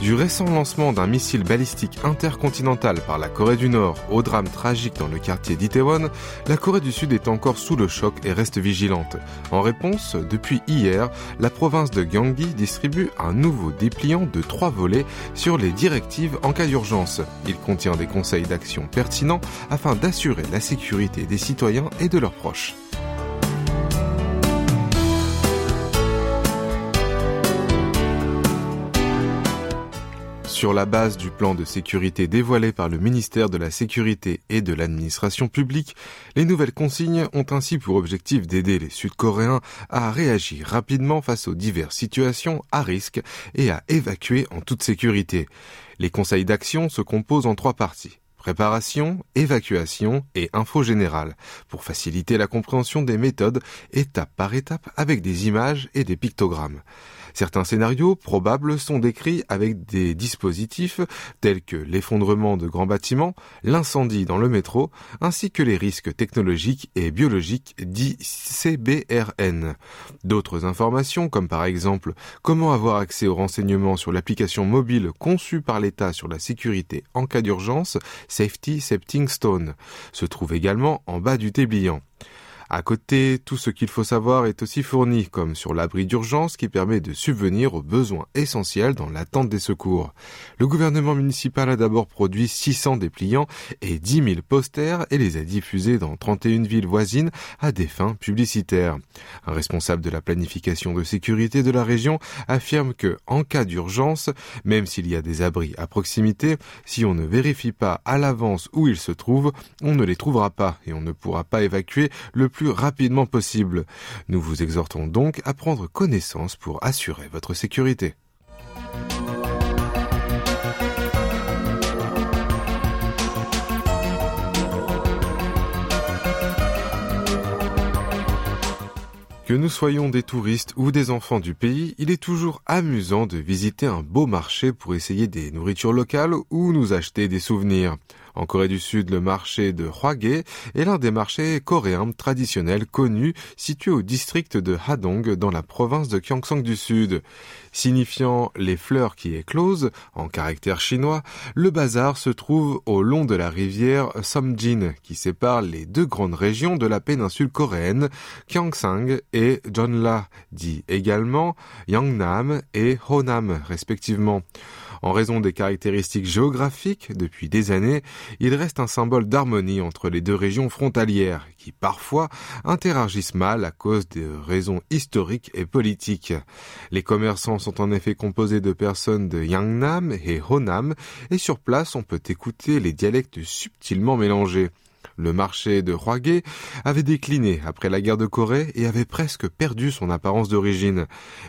Du récent lancement d'un missile balistique intercontinental par la Corée du Nord au drame tragique dans le quartier d'Itaewon, la Corée du Sud est encore sous le choc et reste vigilante. En réponse, depuis hier, la province de Gyeonggi distribue un nouveau dépliant de trois volets sur les directives en cas d'urgence. Il contient des conseils d'action pertinents afin d'assurer la sécurité des citoyens et de leurs proches. Sur la base du plan de sécurité dévoilé par le ministère de la Sécurité et de l'Administration publique, les nouvelles consignes ont ainsi pour objectif d'aider les Sud-Coréens à réagir rapidement face aux diverses situations à risque et à évacuer en toute sécurité. Les conseils d'action se composent en trois parties. Préparation, évacuation et info générale, pour faciliter la compréhension des méthodes étape par étape avec des images et des pictogrammes. Certains scénarios probables sont décrits avec des dispositifs tels que l'effondrement de grands bâtiments, l'incendie dans le métro, ainsi que les risques technologiques et biologiques dits CBRN. D'autres informations, comme par exemple comment avoir accès aux renseignements sur l'application mobile conçue par l'État sur la sécurité en cas d'urgence, Safety Septing Stone, se trouvent également en bas du débliant. À côté, tout ce qu'il faut savoir est aussi fourni, comme sur l'abri d'urgence qui permet de subvenir aux besoins essentiels dans l'attente des secours. Le gouvernement municipal a d'abord produit 600 dépliants et 10 000 posters et les a diffusés dans 31 villes voisines à des fins publicitaires. Un responsable de la planification de sécurité de la région affirme que, en cas d'urgence, même s'il y a des abris à proximité, si on ne vérifie pas à l'avance où ils se trouvent, on ne les trouvera pas et on ne pourra pas évacuer le plus rapidement possible. Nous vous exhortons donc à prendre connaissance pour assurer votre sécurité. Que nous soyons des touristes ou des enfants du pays, il est toujours amusant de visiter un beau marché pour essayer des nourritures locales ou nous acheter des souvenirs. En Corée du Sud, le marché de Hwage est l'un des marchés coréens traditionnels connus situé au district de Hadong dans la province de Gyeongsang du Sud. Signifiant les fleurs qui éclosent, en caractère chinois, le bazar se trouve au long de la rivière Somjin qui sépare les deux grandes régions de la péninsule coréenne, Gyeongsang et Jeonla, dit également Yangnam et Honam respectivement. En raison des caractéristiques géographiques, depuis des années, il reste un symbole d'harmonie entre les deux régions frontalières, qui parfois interagissent mal à cause de raisons historiques et politiques. Les commerçants sont en effet composés de personnes de Yangnam et Honam, et sur place on peut écouter les dialectes subtilement mélangés. Le marché de Hwage avait décliné après la guerre de Corée et avait presque perdu son apparence d'origine.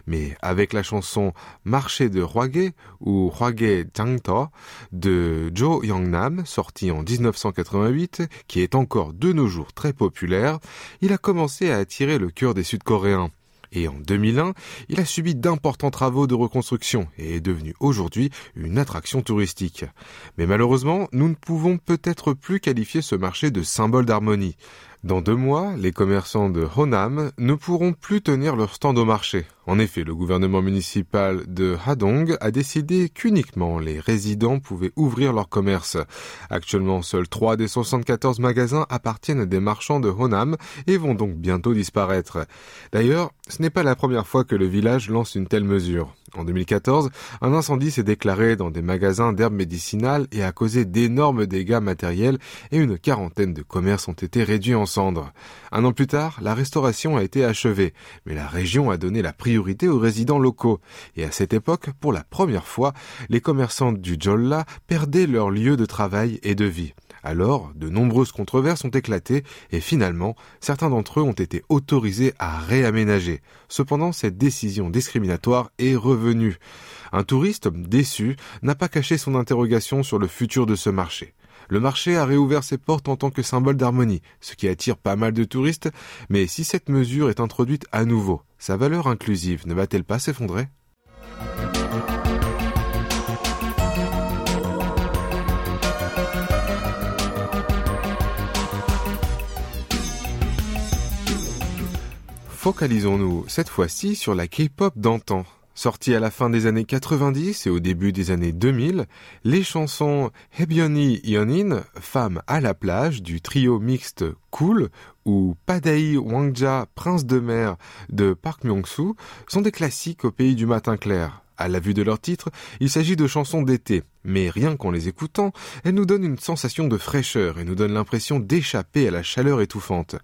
Mais avec la chanson Marché de Hwage ou Hwage Jangto de Jo Young-nam, sortie en 1988, qui est encore de nos jours très populaire, il a commencé à attirer le cœur des Sud-Coréens et en 2001, il a subi d'importants travaux de reconstruction et est devenu aujourd'hui une attraction touristique. Mais malheureusement, nous ne pouvons peut-être plus qualifier ce marché de symbole d'harmonie. Dans deux mois, les commerçants de Honam ne pourront plus tenir leur stand au marché. En effet, le gouvernement municipal de Hadong a décidé qu'uniquement les résidents pouvaient ouvrir leur commerce. Actuellement, seuls 3 des 74 magasins appartiennent à des marchands de Honam et vont donc bientôt disparaître. D'ailleurs, ce n'est pas la première fois que le village lance une telle mesure. En 2014, un incendie s'est déclaré dans des magasins d'herbes médicinales et a causé d'énormes dégâts matériels et une quarantaine de commerces ont été réduits en cendres. Un an plus tard, la restauration a été achevée, mais la région a donné la priorité aux résidents locaux. Et à cette époque, pour la première fois, les commerçants du Jolla perdaient leur lieu de travail et de vie. Alors, de nombreuses controverses ont éclaté et finalement, certains d'entre eux ont été autorisés à réaménager. Cependant, cette décision discriminatoire est revenue. Un touriste, déçu, n'a pas caché son interrogation sur le futur de ce marché. Le marché a réouvert ses portes en tant que symbole d'harmonie, ce qui attire pas mal de touristes, mais si cette mesure est introduite à nouveau, sa valeur inclusive ne va-t-elle pas s'effondrer? Focalisons-nous cette fois-ci sur la K-pop d'antan. Sorties à la fin des années 90 et au début des années 2000, les chansons Hebyoni Yonin, Femme à la plage du trio mixte Cool ou Padai Wangja, Prince de mer de Park Myung-soo sont des classiques au pays du matin clair. À la vue de leur titre, il s'agit de chansons d'été, mais rien qu'en les écoutant, elles nous donnent une sensation de fraîcheur et nous donnent l'impression d'échapper à la chaleur étouffante.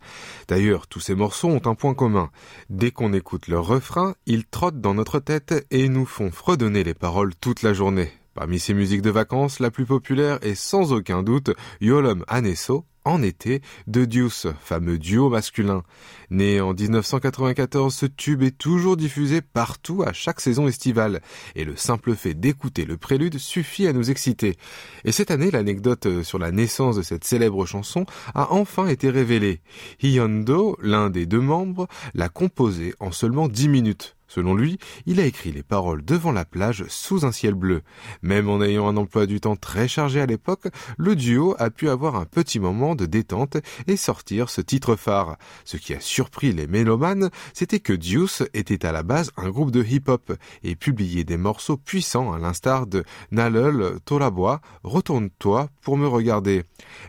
D'ailleurs, tous ces morceaux ont un point commun. Dès qu'on écoute leur refrain, ils trottent dans notre tête et nous font fredonner les paroles toute la journée. Parmi ces musiques de vacances, la plus populaire est sans aucun doute Yolom Aneso, en été de Deuce, fameux duo masculin. Né en 1994, ce tube est toujours diffusé partout à chaque saison estivale, et le simple fait d'écouter le prélude suffit à nous exciter. Et cette année, l'anecdote sur la naissance de cette célèbre chanson a enfin été révélée. Hyondo, l'un des deux membres, l'a composée en seulement dix minutes. Selon lui, il a écrit les paroles devant la plage sous un ciel bleu. Même en ayant un emploi du temps très chargé à l'époque, le duo a pu avoir un petit moment détente et sortir ce titre phare. Ce qui a surpris les mélomanes, c'était que Deuce était à la base un groupe de hip-hop et publiait des morceaux puissants à l'instar de Nalel Tolabois, Retourne-toi pour me regarder.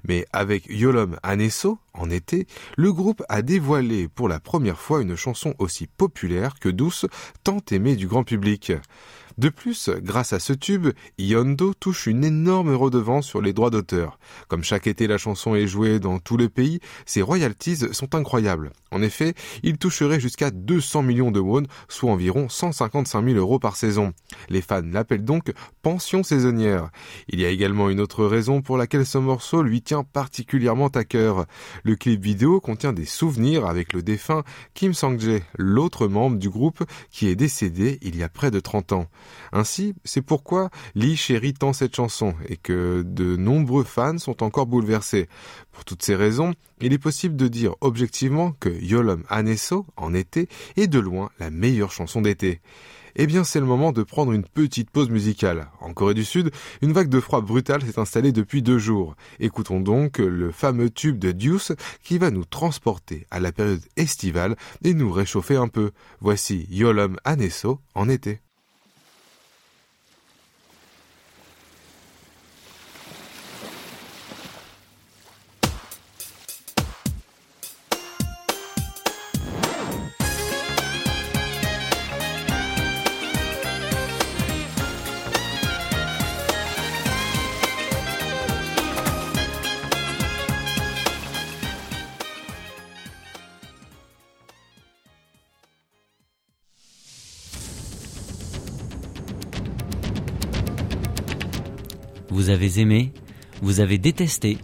Mais avec Yolom Anesso, en été, le groupe a dévoilé pour la première fois une chanson aussi populaire que douce, tant aimée du grand public. De plus, grâce à ce tube, Yondo touche une énorme redevance sur les droits d'auteur. Comme chaque été la chanson est jouée dans tous les pays, ses royalties sont incroyables. En effet, il toucherait jusqu'à 200 millions de won, soit environ 155 000 euros par saison. Les fans l'appellent donc pension saisonnière. Il y a également une autre raison pour laquelle ce morceau lui tient particulièrement à cœur. Le clip vidéo contient des souvenirs avec le défunt Kim Sang-jae, l'autre membre du groupe qui est décédé il y a près de 30 ans. Ainsi, c'est pourquoi Lee chérit tant cette chanson et que de nombreux fans sont encore bouleversés. Pour toutes ces raisons, il est possible de dire objectivement que Yolom Aneso, en été, est de loin la meilleure chanson d'été. Eh bien, c'est le moment de prendre une petite pause musicale. En Corée du Sud, une vague de froid brutal s'est installée depuis deux jours. Écoutons donc le fameux tube de Deuce qui va nous transporter à la période estivale et nous réchauffer un peu. Voici Yolom Aneso en été. Vous avez aimé, vous avez détesté,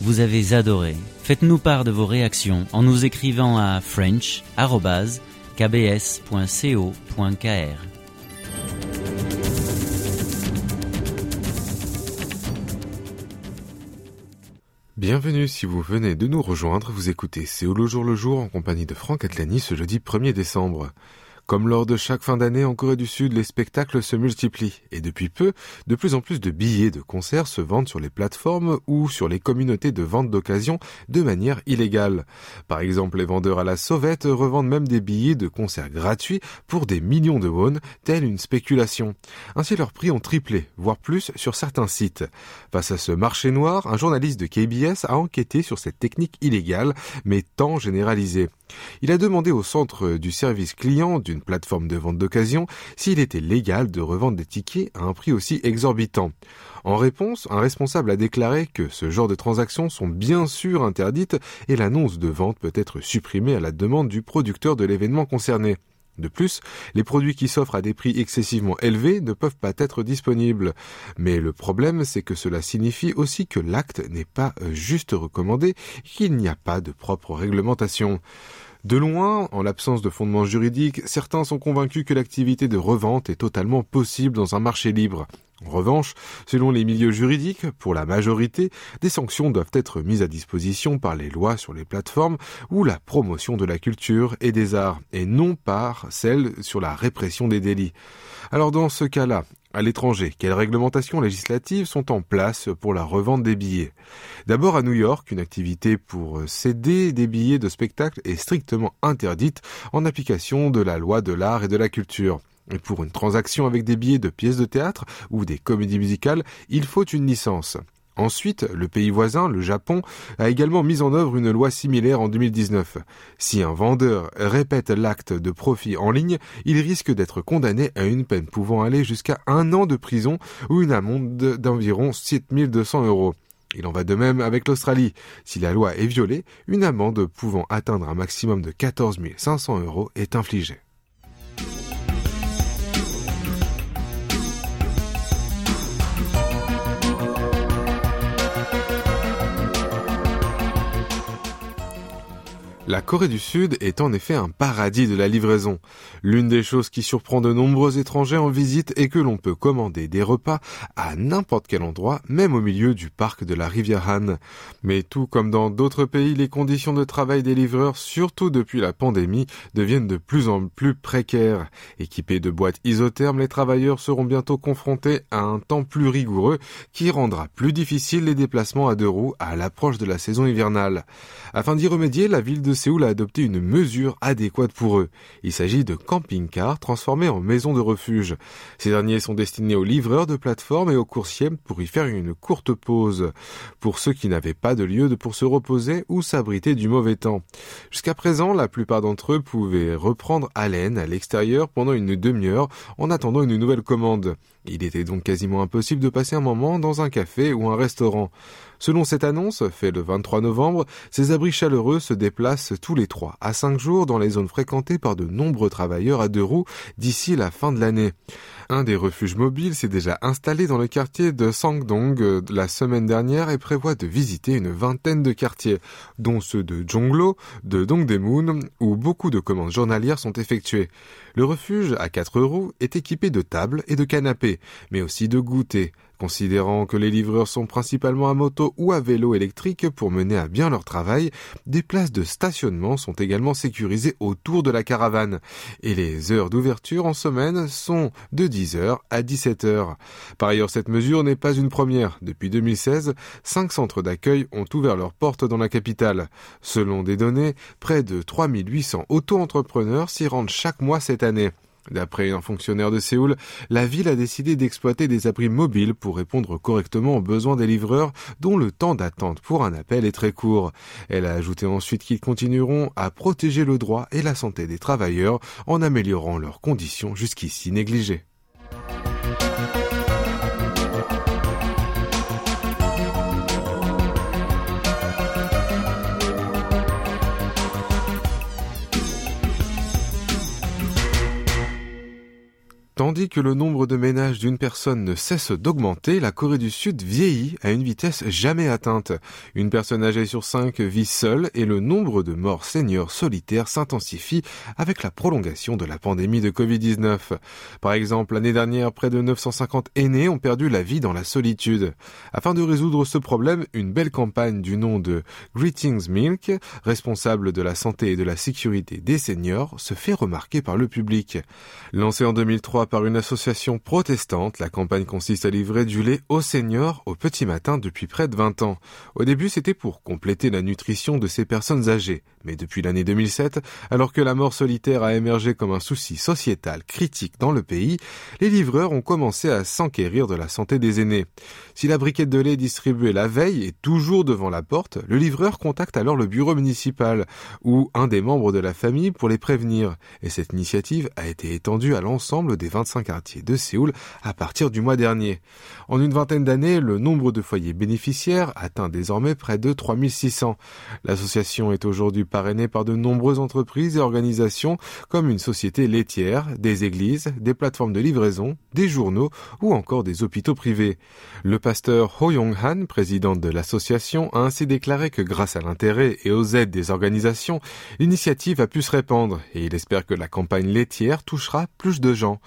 vous avez adoré. Faites-nous part de vos réactions en nous écrivant à french.kbs.co.kr. Bienvenue si vous venez de nous rejoindre, vous écoutez C'est le jour le jour en compagnie de Franck Atlani ce jeudi 1er décembre. Comme lors de chaque fin d'année en Corée du Sud, les spectacles se multiplient et depuis peu, de plus en plus de billets de concerts se vendent sur les plateformes ou sur les communautés de vente d'occasion de manière illégale. Par exemple, les vendeurs à la sauvette revendent même des billets de concerts gratuits pour des millions de won, telle une spéculation. Ainsi, leurs prix ont triplé, voire plus sur certains sites. Face à ce marché noir, un journaliste de KBS a enquêté sur cette technique illégale, mais tant généralisée. Il a demandé au centre du service client d'une plateforme de vente d'occasion s'il était légal de revendre des tickets à un prix aussi exorbitant. En réponse, un responsable a déclaré que ce genre de transactions sont bien sûr interdites et l'annonce de vente peut être supprimée à la demande du producteur de l'événement concerné. De plus, les produits qui s'offrent à des prix excessivement élevés ne peuvent pas être disponibles. Mais le problème, c'est que cela signifie aussi que l'acte n'est pas euh, juste recommandé, qu'il n'y a pas de propre réglementation. De loin, en l'absence de fondement juridique, certains sont convaincus que l'activité de revente est totalement possible dans un marché libre. En revanche, selon les milieux juridiques, pour la majorité, des sanctions doivent être mises à disposition par les lois sur les plateformes ou la promotion de la culture et des arts, et non par celle sur la répression des délits. Alors dans ce cas-là, à l'étranger, quelles réglementations législatives sont en place pour la revente des billets? D'abord à New York, une activité pour céder des billets de spectacle est strictement interdite en application de la loi de l'art et de la culture. Pour une transaction avec des billets de pièces de théâtre ou des comédies musicales, il faut une licence. Ensuite, le pays voisin, le Japon, a également mis en œuvre une loi similaire en 2019. Si un vendeur répète l'acte de profit en ligne, il risque d'être condamné à une peine pouvant aller jusqu'à un an de prison ou une amende d'environ 7200 euros. Il en va de même avec l'Australie. Si la loi est violée, une amende pouvant atteindre un maximum de 14 500 euros est infligée. La Corée du Sud est en effet un paradis de la livraison. L'une des choses qui surprend de nombreux étrangers en visite est que l'on peut commander des repas à n'importe quel endroit, même au milieu du parc de la rivière Han. Mais tout comme dans d'autres pays, les conditions de travail des livreurs, surtout depuis la pandémie, deviennent de plus en plus précaires. Équipés de boîtes isothermes, les travailleurs seront bientôt confrontés à un temps plus rigoureux qui rendra plus difficile les déplacements à deux roues à l'approche de la saison hivernale. Afin d'y remédier, la ville de Séoul a adopté une mesure adéquate pour eux. Il s'agit de camping-cars transformés en maisons de refuge. Ces derniers sont destinés aux livreurs de plateformes et aux coursiers pour y faire une courte pause. Pour ceux qui n'avaient pas de lieu pour se reposer ou s'abriter du mauvais temps. Jusqu'à présent, la plupart d'entre eux pouvaient reprendre haleine à l'extérieur pendant une demi-heure en attendant une nouvelle commande. Il était donc quasiment impossible de passer un moment dans un café ou un restaurant. Selon cette annonce, faite le 23 novembre, ces abris chaleureux se déplacent tous les 3 à 5 jours dans les zones fréquentées par de nombreux travailleurs à deux roues d'ici la fin de l'année. Un des refuges mobiles s'est déjà installé dans le quartier de Sangdong euh, la semaine dernière et prévoit de visiter une vingtaine de quartiers, dont ceux de Jonglo, de Dongdaemun, où beaucoup de commandes journalières sont effectuées. Le refuge, à quatre roues, est équipé de tables et de canapés, mais aussi de goûters. Considérant que les livreurs sont principalement à moto ou à vélo électrique pour mener à bien leur travail, des places de stationnement sont également sécurisées autour de la caravane. Et les heures d'ouverture en semaine sont de 10h à 17h. Par ailleurs, cette mesure n'est pas une première. Depuis 2016, cinq centres d'accueil ont ouvert leurs portes dans la capitale. Selon des données, près de 3800 auto-entrepreneurs s'y rendent chaque mois cette année. D'après un fonctionnaire de Séoul, la ville a décidé d'exploiter des abris mobiles pour répondre correctement aux besoins des livreurs dont le temps d'attente pour un appel est très court. Elle a ajouté ensuite qu'ils continueront à protéger le droit et la santé des travailleurs en améliorant leurs conditions jusqu'ici négligées. Tandis que le nombre de ménages d'une personne ne cesse d'augmenter, la Corée du Sud vieillit à une vitesse jamais atteinte. Une personne âgée sur cinq vit seule et le nombre de morts seniors solitaires s'intensifie avec la prolongation de la pandémie de Covid-19. Par exemple, l'année dernière, près de 950 aînés ont perdu la vie dans la solitude. Afin de résoudre ce problème, une belle campagne du nom de Greetings Milk, responsable de la santé et de la sécurité des seniors, se fait remarquer par le public. Lancée en 2003 par une association protestante, la campagne consiste à livrer du lait aux seniors au petit matin depuis près de 20 ans. Au début, c'était pour compléter la nutrition de ces personnes âgées. Mais depuis l'année 2007, alors que la mort solitaire a émergé comme un souci sociétal critique dans le pays, les livreurs ont commencé à s'enquérir de la santé des aînés. Si la briquette de lait distribuée la veille est toujours devant la porte, le livreur contacte alors le bureau municipal ou un des membres de la famille pour les prévenir. Et cette initiative a été étendue à l'ensemble des 25 quartiers de Séoul à partir du mois dernier. En une vingtaine d'années, le nombre de foyers bénéficiaires atteint désormais près de 3600. L'association est aujourd'hui par de nombreuses entreprises et organisations comme une société laitière, des églises, des plateformes de livraison, des journaux ou encore des hôpitaux privés. Le pasteur Ho Yong-han, président de l'association, a ainsi déclaré que grâce à l'intérêt et aux aides des organisations, l'initiative a pu se répandre et il espère que la campagne laitière touchera plus de gens.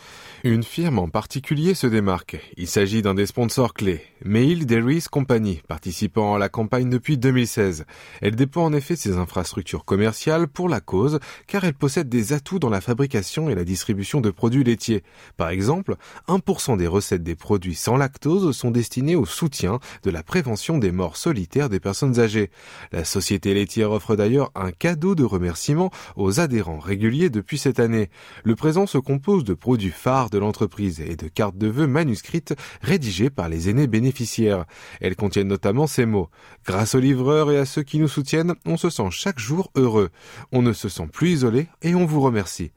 Une firme en particulier se démarque. Il s'agit d'un des sponsors clés, Mail Dairies Company, participant à la campagne depuis 2016. Elle dépend en effet ses infrastructures commerciales pour la cause, car elle possède des atouts dans la fabrication et la distribution de produits laitiers. Par exemple, 1% des recettes des produits sans lactose sont destinées au soutien de la prévention des morts solitaires des personnes âgées. La société laitière offre d'ailleurs un cadeau de remerciement aux adhérents réguliers depuis cette année. Le présent se compose de produits phares de l'entreprise et de cartes de vœux manuscrites rédigées par les aînés bénéficiaires. Elles contiennent notamment ces mots. Grâce aux livreurs et à ceux qui nous soutiennent, on se sent chaque jour heureux. On ne se sent plus isolé et on vous remercie.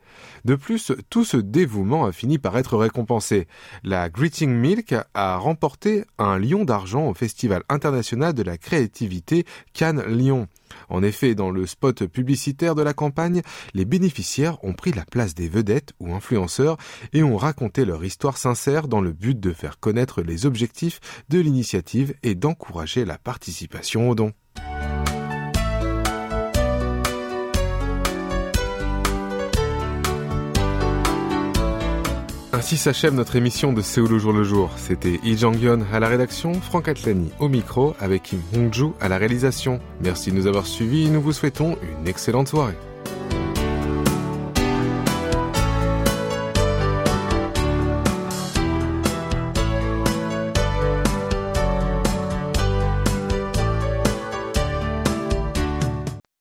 De plus, tout ce dévouement a fini par être récompensé. La Greeting Milk a remporté un lion d'argent au Festival international de la créativité Cannes Lyon. En effet, dans le spot publicitaire de la campagne, les bénéficiaires ont pris la place des vedettes ou influenceurs et ont raconté leur histoire sincère dans le but de faire connaître les objectifs de l'initiative et d'encourager la participation aux dons. Ainsi s'achève notre émission de Séoul au jour le jour. C'était Lee Jang-yeon à la rédaction, Franck Atlani au micro avec Kim Hong-ju à la réalisation. Merci de nous avoir suivis et nous vous souhaitons une excellente soirée.